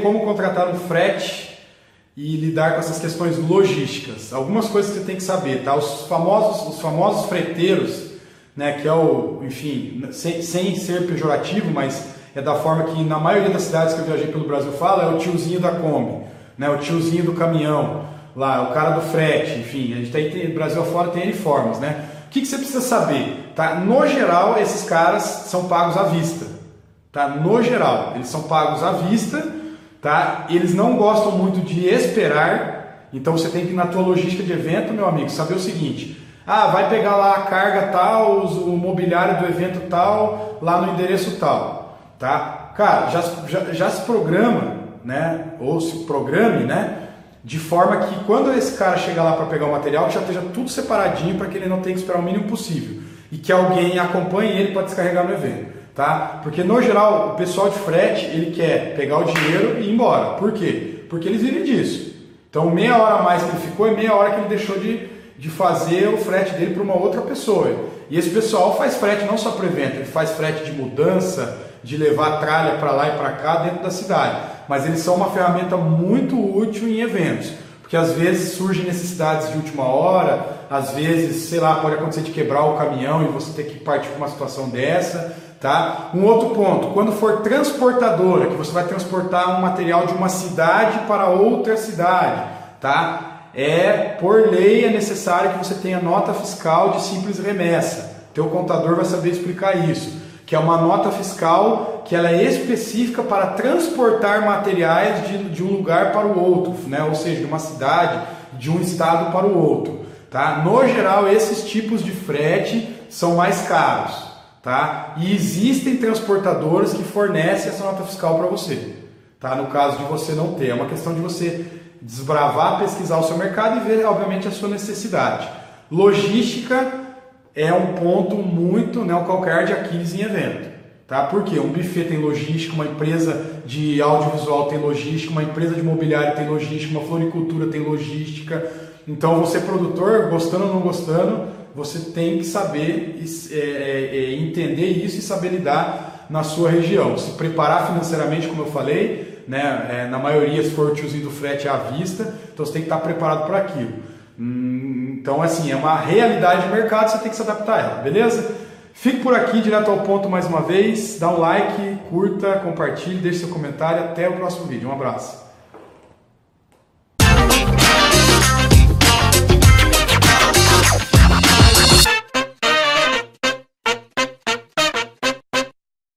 como contratar um frete e lidar com essas questões logísticas. Algumas coisas que você tem que saber, tá? Os famosos, os famosos freteiros, né, que é o, enfim, sem, sem ser pejorativo, mas é da forma que na maioria das cidades que eu viajei pelo Brasil fala, é o tiozinho da Kombi, né, o tiozinho do caminhão, lá, o cara do frete, enfim, a gente tem, Brasil afora tem N formas, né? O que, que você precisa saber? Tá? No geral, esses caras são pagos à vista. Tá? No geral, eles são pagos à vista, tá? Eles não gostam muito de esperar, então você tem que na tua logística de evento, meu amigo, saber o seguinte: ah, vai pegar lá a carga tal, o mobiliário do evento tal, lá no endereço tal, tá? Cara, já, já, já se programa, né? Ou se programe, né? De forma que quando esse cara chegar lá para pegar o material, já esteja tudo separadinho para que ele não tenha que esperar o mínimo possível e que alguém acompanhe ele para descarregar no evento, tá? Porque no geral o pessoal de frete ele quer pegar o dinheiro e ir embora. Por quê? Porque eles vivem disso. Então meia hora a mais que ele ficou é meia hora que ele deixou de, de fazer o frete dele para uma outra pessoa. E esse pessoal faz frete não só para evento, ele faz frete de mudança, de levar tralha para lá e para cá dentro da cidade. Mas eles são uma ferramenta muito útil em eventos, porque às vezes surgem necessidades de última hora, às vezes, sei lá, pode acontecer de quebrar o caminhão e você ter que partir para uma situação dessa, tá? Um outro ponto, quando for transportadora, que você vai transportar um material de uma cidade para outra cidade, tá? É por lei é necessário que você tenha nota fiscal de simples remessa. Teu contador vai saber explicar isso que é uma nota fiscal que ela é específica para transportar materiais de, de um lugar para o outro, né? ou seja, de uma cidade, de um estado para o outro. Tá? No geral, esses tipos de frete são mais caros. Tá? E existem transportadoras que fornecem essa nota fiscal para você. Tá? No caso de você não ter. É uma questão de você desbravar, pesquisar o seu mercado e ver, obviamente, a sua necessidade. Logística é um ponto muito, né, o calcanhar de Aquiles em evento. Tá? Porque um buffet tem logística, uma empresa de audiovisual tem logística, uma empresa de mobiliário tem logística, uma floricultura tem logística. Então, você produtor, gostando ou não gostando, você tem que saber é, é, é, entender isso e saber lidar na sua região. Se preparar financeiramente, como eu falei, né, é, na maioria, se for o tiozinho do frete à vista, então você tem que estar preparado para aquilo. Hum, então, assim, é uma realidade de mercado, você tem que se adaptar a ela, beleza? Fique por aqui, direto ao ponto mais uma vez. Dá um like, curta, compartilhe, deixe seu comentário. Até o próximo vídeo. Um abraço.